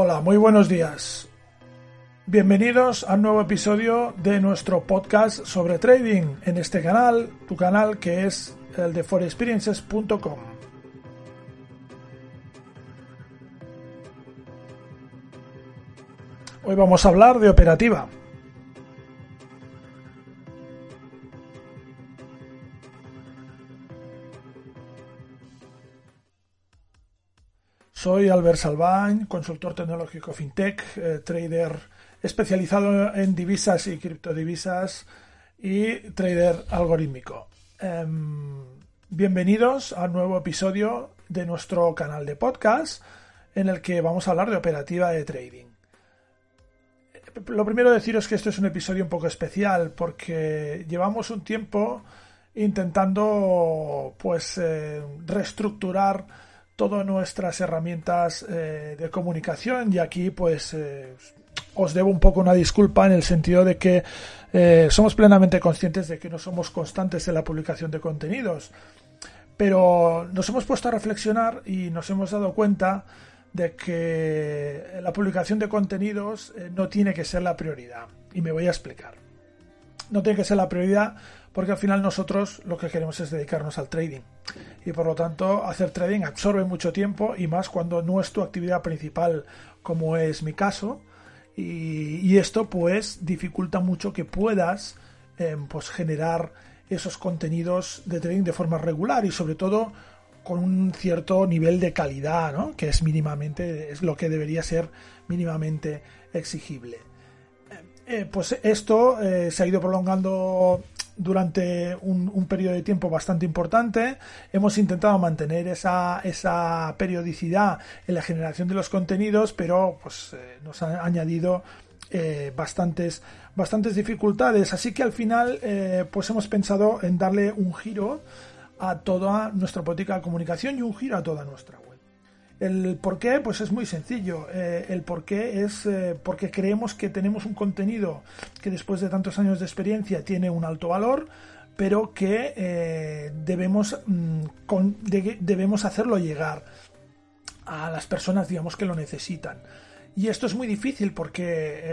Hola, muy buenos días. Bienvenidos a un nuevo episodio de nuestro podcast sobre trading en este canal, tu canal que es el de forexperiences.com. Hoy vamos a hablar de operativa. Soy Albert Salvañ, consultor tecnológico fintech, eh, trader especializado en divisas y criptodivisas y trader algorítmico. Em, bienvenidos a un nuevo episodio de nuestro canal de podcast en el que vamos a hablar de operativa de trading. Lo primero deciros que esto es un episodio un poco especial porque llevamos un tiempo intentando pues eh, reestructurar todas nuestras herramientas eh, de comunicación. Y aquí pues eh, os debo un poco una disculpa en el sentido de que eh, somos plenamente conscientes de que no somos constantes en la publicación de contenidos. Pero nos hemos puesto a reflexionar y nos hemos dado cuenta de que la publicación de contenidos no tiene que ser la prioridad. Y me voy a explicar. No tiene que ser la prioridad porque al final nosotros lo que queremos es dedicarnos al trading y por lo tanto hacer trading absorbe mucho tiempo y más cuando no es tu actividad principal como es mi caso y, esto pues dificulta mucho que puedas em, pues generar esos contenidos de trading de forma regular y sobre todo con un cierto nivel de calidad, ¿no? que es mínimamente, es lo que debería ser mínimamente exigible. Eh, pues esto eh, se ha ido prolongando durante un, periodo de tiempo bastante importante. Hemos intentado mantener esa, esa periodicidad en la generación de los contenidos, pero pues eh, nos ha añadido eh, bastantes, bastantes dificultades. Así que al final eh, pues hemos pensado en darle un giro a toda nuestra política de comunicación y un giro a toda nuestra. El por qué, pues es muy sencillo. el por qué es porque creemos que tenemos un contenido que después de tantos años de experiencia tiene un alto valor, pero que eh, debemos, mm, debemos hacerlo llegar a las personas, digamos, que lo necesitan. Y esto es muy difícil porque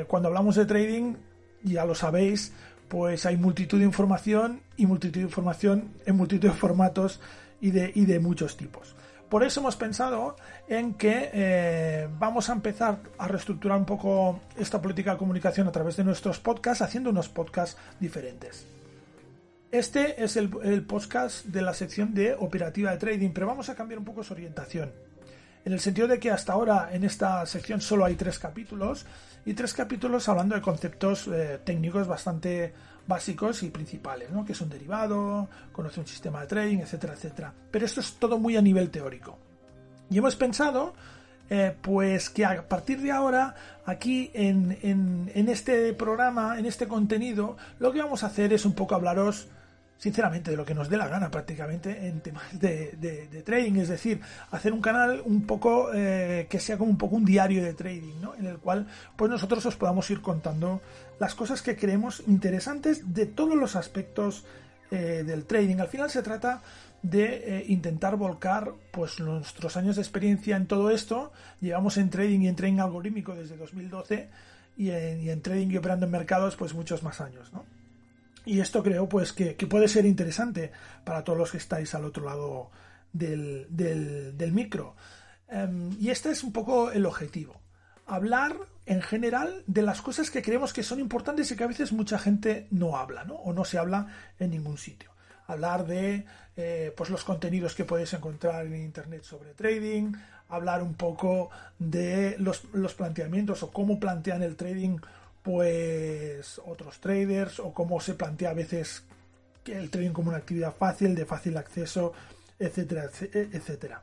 eh, cuando hablamos de trading, ya lo sabéis, pues hay multitud de información y multitud de información en multitud de formatos y de, y de muchos tipos. Por eso hemos pensado en que eh, vamos a empezar a reestructurar un poco esta política de comunicación a través de nuestros podcasts, haciendo unos podcasts diferentes. Este es el, podcast de la sección de operativa de trading, pero vamos a cambiar un poco su orientación. En el sentido de que hasta ahora en esta sección solo hay tres capítulos y tres capítulos hablando de conceptos eh, técnicos bastante básicos y principales, ¿no? que es un derivado, conoce un sistema de trading, etcétera, etcétera. Pero esto es todo muy a nivel teórico. Y hemos pensado, eh, pues que a partir de ahora, aquí en, en, este programa, en este contenido, lo que vamos a hacer es un poco hablaros sinceramente de lo que nos dé la gana prácticamente en temas de, trading, es decir, hacer un canal un poco eh, que sea como un poco un diario de trading, ¿no? En el cual pues nosotros os podamos ir contando las cosas que creemos interesantes de todos los aspectos eh, del trading. Al final se trata de eh, intentar volcar pues nuestros años de experiencia en todo esto. Llevamos en trading y en trading algorítmico desde 2012 y en, y en trading y operando en mercados pues muchos más años, ¿no? Y esto creo pues que, puede ser interesante para todos los que estáis al otro lado del, del, micro. Em, y este es un poco el objetivo. Hablar en general de las cosas que creemos que son importantes y que a veces mucha gente no habla, ¿no? O no se habla en ningún sitio. Hablar de eh, pues los contenidos que podéis encontrar en internet sobre trading, hablar un poco de los, los planteamientos o cómo plantean el trading pues otros traders o cómo se plantea a veces el trading como una actividad fácil, de fácil acceso, etcétera, etcétera.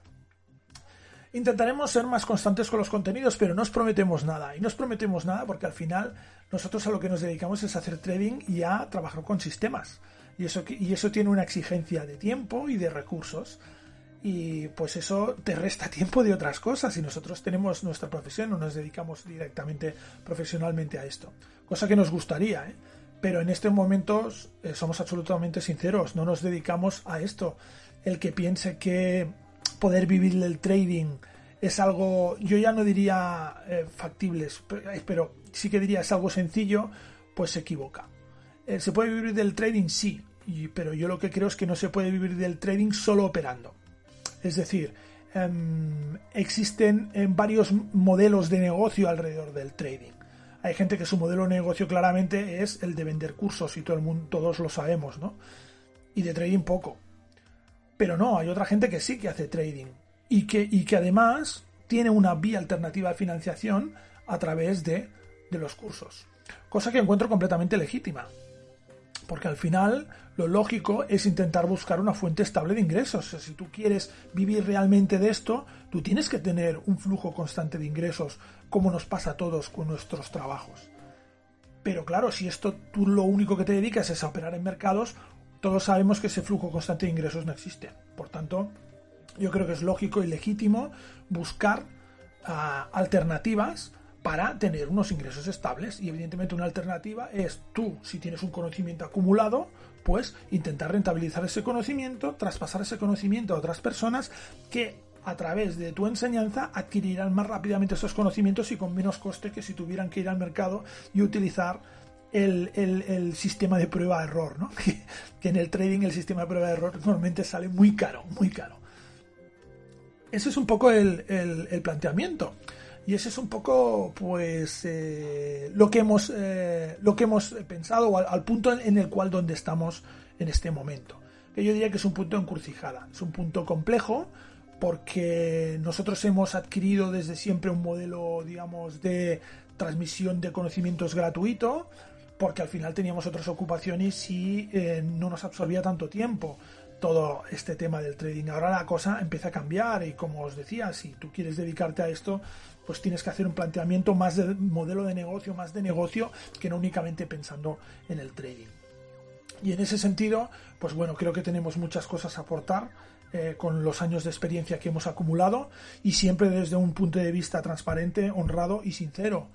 Intentaremos ser más constantes con los contenidos, pero no os prometemos nada. Y no os prometemos nada porque al final nosotros a lo que nos dedicamos es a hacer trading y a trabajar con sistemas. Y eso, y eso tiene una exigencia de tiempo y de recursos y pues eso te resta tiempo de otras cosas y nosotros tenemos nuestra profesión, no nos dedicamos directamente profesionalmente a esto, cosa que nos gustaría, ¿eh? pero en estos momentos eh, somos absolutamente sinceros, no nos dedicamos a esto. El que piense que poder vivir del trading es algo, yo ya no diría eh, factibles, pero sí que diría es algo sencillo, pues se equivoca. ¿Se puede vivir del trading? Sí, pero yo lo que creo es que no se puede vivir del trading solo operando. Es decir, em, existen em, varios modelos de negocio alrededor del trading. Hay gente que su modelo de negocio claramente es el de vender cursos y todo el mundo, todos lo sabemos, ¿no? Y de trading poco. Pero no, hay otra gente que sí que hace trading y que, y que además tiene una vía alternativa de financiación a través de, de los cursos. Cosa que encuentro completamente legítima. Porque al final lo lógico es intentar buscar una fuente estable de ingresos. si tú quieres vivir realmente de esto, tú tienes que tener un flujo constante de ingresos, como nos pasa a todos con nuestros trabajos. Pero claro, si esto tú lo único que te dedicas es a operar en mercados, todos sabemos que ese flujo constante de ingresos no existe. Por tanto, yo creo que es lógico y legítimo buscar ah, alternativas para tener unos ingresos estables. Y evidentemente una alternativa es tú, si tienes un conocimiento acumulado, pues intentar rentabilizar ese conocimiento, traspasar ese conocimiento a otras personas que a través de tu enseñanza adquirirán más rápidamente esos conocimientos y con menos coste que si tuvieran que ir al mercado y utilizar el, sistema de prueba-error, ¿no? que en el trading el sistema de prueba-error normalmente sale muy caro, muy caro. Ese es un poco el, planteamiento. Y ese es un poco, pues, eh, lo que hemos, eh, lo que hemos pensado al, al, punto en el cual donde estamos en este momento. Que yo diría que es un punto encrucijada, es un punto complejo porque nosotros hemos adquirido desde siempre un modelo, digamos, de transmisión de conocimientos gratuito, porque al final teníamos otras ocupaciones y eh, no nos absorbía tanto tiempo todo este tema del trading. Ahora la cosa empieza a cambiar y como os decía, si tú quieres dedicarte a esto, pues tienes que hacer un planteamiento más de modelo de negocio, más de negocio, que no únicamente pensando en el trading. Y en ese sentido, pues bueno, creo que tenemos muchas cosas a aportar eh, con los años de experiencia que hemos acumulado y siempre desde un punto de vista transparente, honrado y sincero.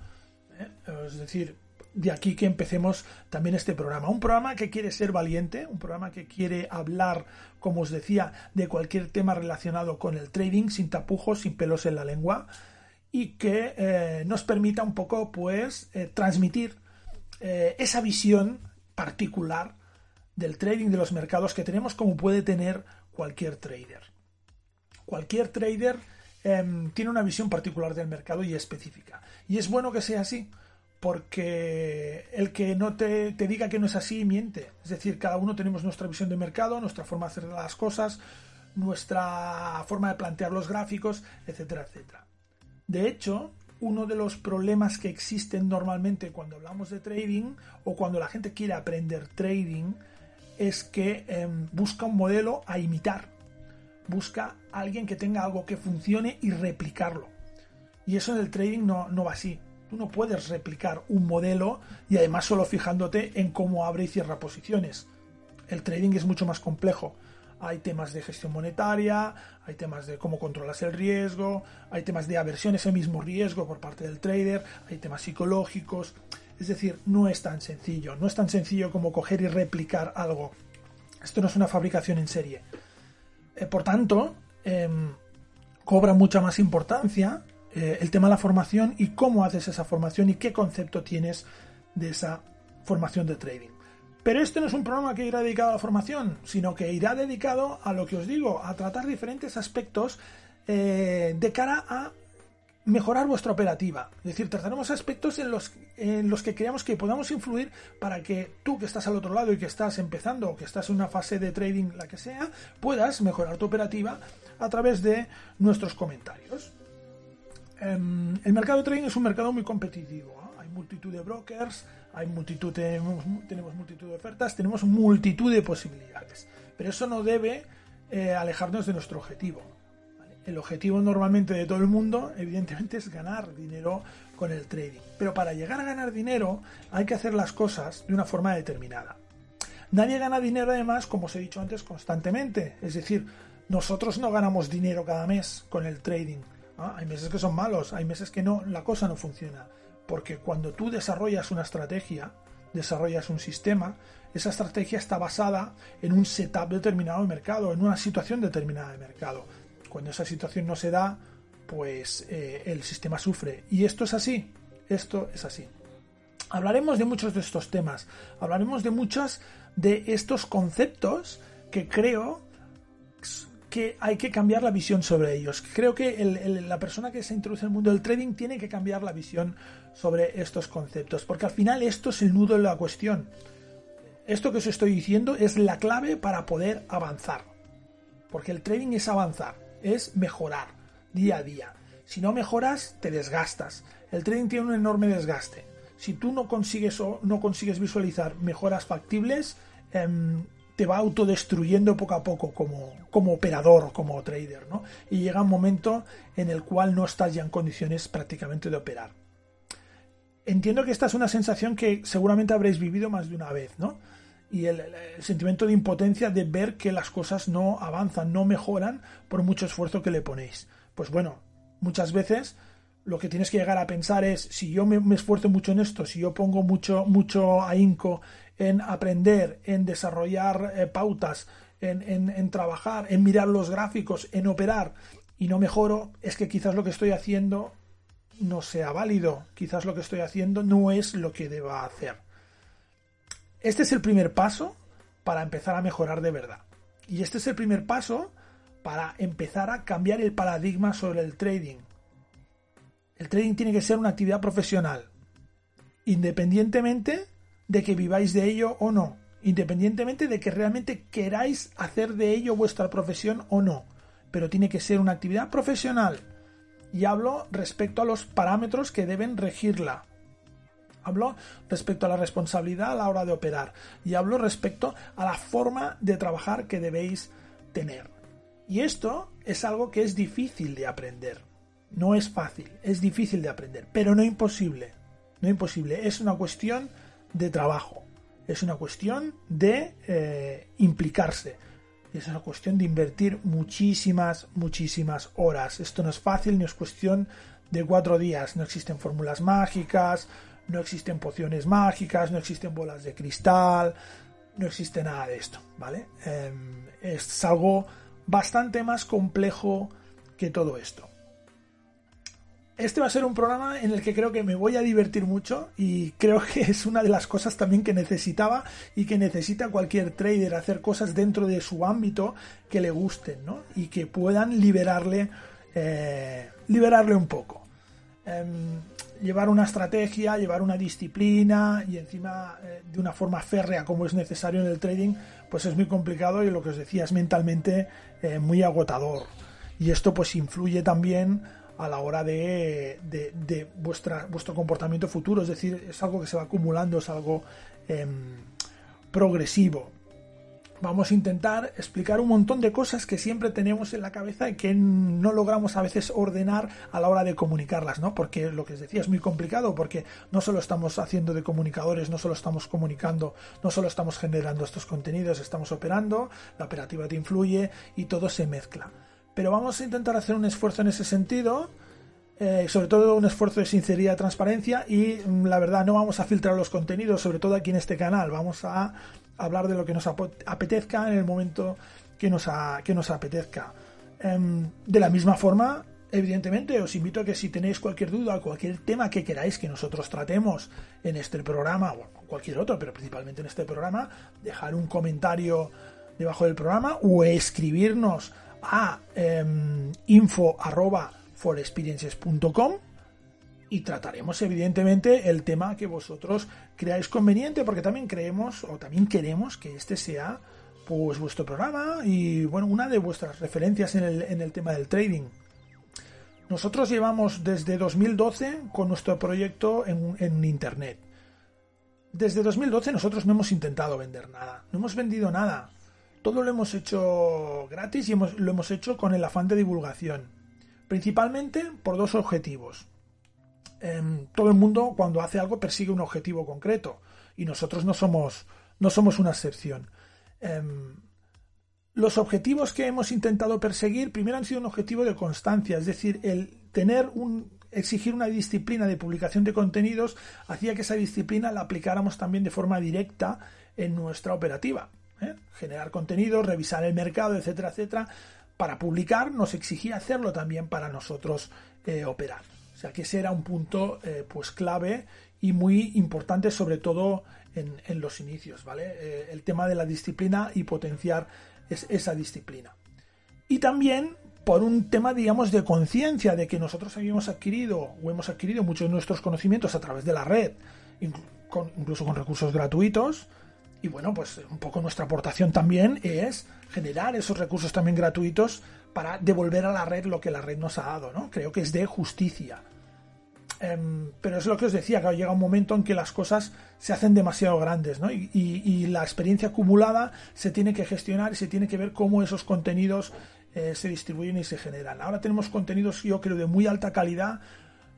¿eh? Es decir, de aquí que empecemos también este programa. Un programa que quiere ser valiente, un programa que quiere hablar, como os decía, de cualquier tema relacionado con el trading, sin tapujos, sin pelos en la lengua, y que eh, nos permita un poco, pues, eh, transmitir eh, esa visión particular del trading de los mercados que tenemos, como puede tener cualquier trader. Cualquier trader em, tiene una visión particular del mercado y específica. Y es bueno que sea así porque el que no te, diga que no es así miente. Es decir, cada uno tenemos nuestra visión de mercado, nuestra forma de hacer las cosas, nuestra forma de plantear los gráficos, etcétera, etcétera. De hecho, uno de los problemas que existen normalmente cuando hablamos de trading o cuando la gente quiere aprender trading es que em, busca un modelo a imitar. Busca a alguien que tenga algo que funcione y replicarlo. Y eso en el trading no, no va así. Tú no puedes replicar un modelo y además solo fijándote en cómo abre y cierra posiciones. El trading es mucho más complejo. Hay temas de gestión monetaria, hay temas de cómo controlas el riesgo, hay temas de aversión a ese mismo riesgo por parte del trader, hay temas psicológicos. Es decir, no es tan sencillo. No es tan sencillo como coger y replicar algo. Esto no es una fabricación en serie. Eh, por tanto, em, cobra mucha más importancia eh, el tema de la formación y cómo haces esa formación y qué concepto tienes de esa formación de trading. Pero este no es un programa que irá dedicado a la formación, sino que irá dedicado a lo que os digo, a tratar diferentes aspectos eh, de cara a mejorar vuestra operativa. Es decir, trataremos aspectos en los, en los que creamos que podamos influir para que tú que estás al otro lado y que estás empezando o que estás en una fase de trading, la que sea, puedas mejorar tu operativa a través de nuestros comentarios. Em, el mercado de trading es un mercado muy competitivo. Hay multitud de brokers, hay multitud tenemos, multitud de ofertas, tenemos multitud de posibilidades. Pero eso no debe eh, alejarnos de nuestro objetivo. El objetivo normalmente de todo el mundo, evidentemente, es ganar dinero con el trading. Pero para llegar a ganar dinero hay que hacer las cosas de una forma determinada. Nadie gana dinero además, como os he dicho antes, constantemente. Es decir, nosotros no ganamos dinero cada mes con el trading Ah, hay meses que son malos, hay meses que no, la cosa no funciona. Porque cuando tú desarrollas una estrategia, desarrollas un sistema, esa estrategia está basada en un setup determinado de mercado, en una situación determinada de mercado. Cuando esa situación no se da, pues eh, el sistema sufre. Y esto es así, esto es así. Hablaremos de muchos de estos temas, hablaremos de muchos de estos conceptos que creo que hay que cambiar la visión sobre ellos. Creo que la persona que se introduce en el mundo del trading tiene que cambiar la visión sobre estos conceptos, porque al final esto es el nudo de la cuestión. Esto que os estoy diciendo es la clave para poder avanzar, porque el trading es avanzar, es mejorar día a día. Si no mejoras, te desgastas. El trading tiene un enorme desgaste. Si tú no consigues o no consigues visualizar mejoras factibles, em, te va autodestruyendo poco a poco como, como operador, como trader, ¿no? Y llega un momento en el cual no estás ya en condiciones prácticamente de operar. Entiendo que esta es una sensación que seguramente habréis vivido más de una vez, ¿no? Y el, sentimiento de impotencia de ver que las cosas no avanzan, no mejoran por mucho esfuerzo que le ponéis. Pues bueno, muchas veces lo que tienes que llegar a pensar es si yo me, esfuerzo mucho en esto, si yo pongo mucho, mucho ahínco en aprender, en desarrollar eh, pautas, en, en, trabajar, en mirar los gráficos, en operar y no mejoro, es que quizás lo que estoy haciendo no sea válido, quizás lo que estoy haciendo no es lo que deba hacer. Este es el primer paso para empezar a mejorar de verdad. Y este es el primer paso para empezar a cambiar el paradigma sobre el trading el trading tiene que ser una actividad profesional, independientemente de que viváis de ello o no, independientemente de que realmente queráis hacer de ello vuestra profesión o no, pero tiene que ser una actividad profesional. Y hablo respecto a los parámetros que deben regirla. Hablo respecto a la responsabilidad a la hora de operar. Y hablo respecto a la forma de trabajar que debéis tener. Y esto es algo que es difícil de aprender. No es fácil, es difícil de aprender, pero no imposible. No imposible, es una cuestión de trabajo, es una cuestión de eh, implicarse, es una cuestión de invertir muchísimas, muchísimas horas. Esto no es fácil, ni es cuestión de cuatro días. No existen fórmulas mágicas, no existen pociones mágicas, no existen bolas de cristal, no existe nada de esto, ¿vale? Em, es algo bastante más complejo que todo esto este va a ser un programa en el que creo que me voy a divertir mucho y creo que es una de las cosas también que necesitaba y que necesita cualquier trader hacer cosas dentro de su ámbito que le gusten ¿no? y que puedan liberarle eh, liberarle un poco em, llevar una estrategia llevar una disciplina y encima eh, de una forma férrea como es necesario en el trading pues es muy complicado y lo que os decía es mentalmente eh, muy agotador y esto pues influye también a la hora de, de, vuestro comportamiento futuro. Es decir, es algo que se va acumulando, es algo em, progresivo. Vamos a intentar explicar un montón de cosas que siempre tenemos en la cabeza y que no logramos a veces ordenar a la hora de comunicarlas, ¿no? Porque lo que os decía es muy complicado, porque no solo estamos haciendo de comunicadores, no solo estamos comunicando, no solo estamos generando estos contenidos, estamos operando, la operativa te influye y todo se mezcla pero vamos a intentar hacer un esfuerzo en ese sentido, eh, sobre todo un esfuerzo de sinceridad transparencia y mm, la verdad no vamos a filtrar los contenidos, sobre todo aquí en este canal, vamos a hablar de lo que nos apetezca en el momento que nos, que nos apetezca. Em, de la misma forma, evidentemente os invito a que si tenéis cualquier duda, cualquier tema que queráis que nosotros tratemos en este programa o cualquier otro, pero principalmente en este programa, dejar un comentario debajo del programa o escribirnos a eh, info y trataremos evidentemente el tema que vosotros creáis conveniente porque también creemos o también queremos que este sea pues vuestro programa y bueno una de vuestras referencias en el, en el tema del trading. Nosotros llevamos desde 2012 con nuestro proyecto en, en internet. Desde 2012 nosotros no hemos intentado vender nada no hemos vendido nada todo lo hemos hecho gratis y lo hemos hecho con el afán de divulgación. Principalmente por dos objetivos. Em, todo el mundo cuando hace algo persigue un objetivo concreto y nosotros no somos, una excepción. Em, los objetivos que hemos intentado perseguir primero han sido un objetivo de constancia, es decir, el tener un exigir una disciplina de publicación de contenidos hacía que esa disciplina la aplicáramos también de forma directa en nuestra operativa. ¿Eh? generar contenido, revisar el mercado, etcétera, etcétera, para publicar, nos exigía hacerlo también para nosotros eh, operar. O sea que ese era un punto eh, pues clave y muy importante, sobre todo en, los inicios, ¿vale? El tema de la disciplina y potenciar esa disciplina. Y también por un tema, digamos, de conciencia de que nosotros habíamos adquirido o hemos adquirido muchos de nuestros conocimientos a través de la red, incluso con recursos gratuitos. Y bueno, pues un poco nuestra aportación también es generar esos recursos también gratuitos para devolver a la red lo que la red nos ha dado, ¿no? Creo que es de justicia. Em, pero es lo que os decía, que llega un momento en que las cosas se hacen demasiado grandes, ¿no? Y, la experiencia acumulada se tiene que gestionar y se tiene que ver cómo esos contenidos eh, se distribuyen y se generan. Ahora tenemos contenidos, yo creo, de muy alta calidad,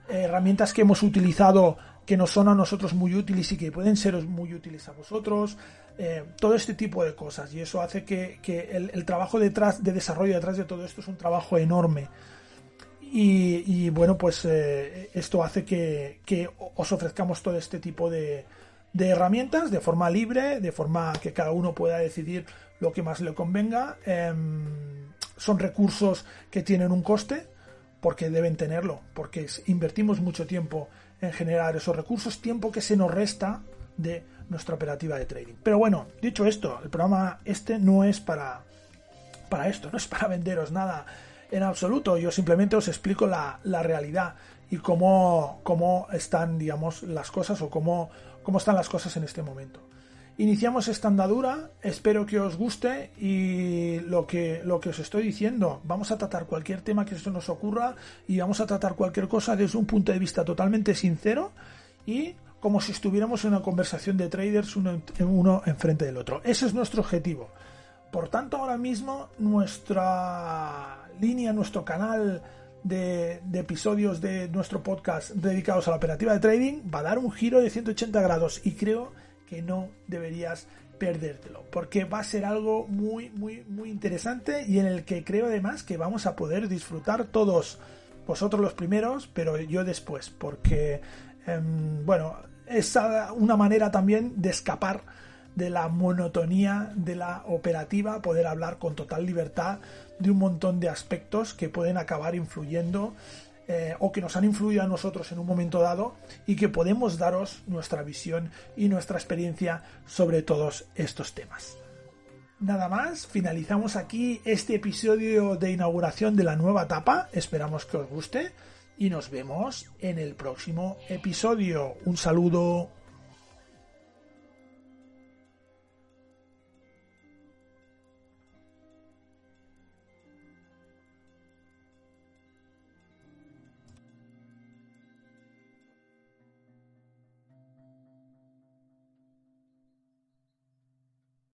herramientas que hemos utilizado que nos son a nosotros muy útiles y que pueden ser muy útiles a vosotros, eh, todo este tipo de cosas. Y eso hace que, el, trabajo detrás, de desarrollo detrás de todo esto es un trabajo enorme. Y, bueno, pues eh, esto hace que, os ofrezcamos todo este tipo de, herramientas de forma libre, de forma que cada uno pueda decidir lo que más le convenga. Em, son recursos que tienen un coste, porque deben tenerlo, porque invertimos mucho tiempo en generar esos recursos, tiempo que se nos resta de nuestra operativa de trading. Pero bueno, dicho esto, el programa este no es para, para esto, no es para venderos nada en absoluto. Yo simplemente os explico la, realidad y cómo, cómo, están, digamos, las cosas o cómo, cómo están las cosas en este momento. Iniciamos esta andadura, espero que os guste y lo que, lo que os estoy diciendo, vamos a tratar cualquier tema que se nos ocurra y vamos a tratar cualquier cosa desde un punto de vista totalmente sincero y como si estuviéramos en una conversación de traders uno, uno enfrente del otro. Ese es nuestro objetivo. Por tanto, ahora mismo nuestra línea, nuestro canal de, episodios de nuestro podcast dedicados a la operativa de trading va a dar un giro de 180 grados y creo que no deberías perdértelo porque va a ser algo muy muy muy interesante y en el que creo además que vamos a poder disfrutar todos vosotros los primeros pero yo después porque em, bueno es una manera también de escapar de la monotonía de la operativa, poder hablar con total libertad de un montón de aspectos que pueden acabar influyendo eh, o que nos han influido a nosotros en un momento dado y que podemos daros nuestra visión y nuestra experiencia sobre todos estos temas. Nada más, finalizamos aquí este episodio de inauguración de la nueva etapa, esperamos que os guste y nos vemos en el próximo episodio. Un saludo.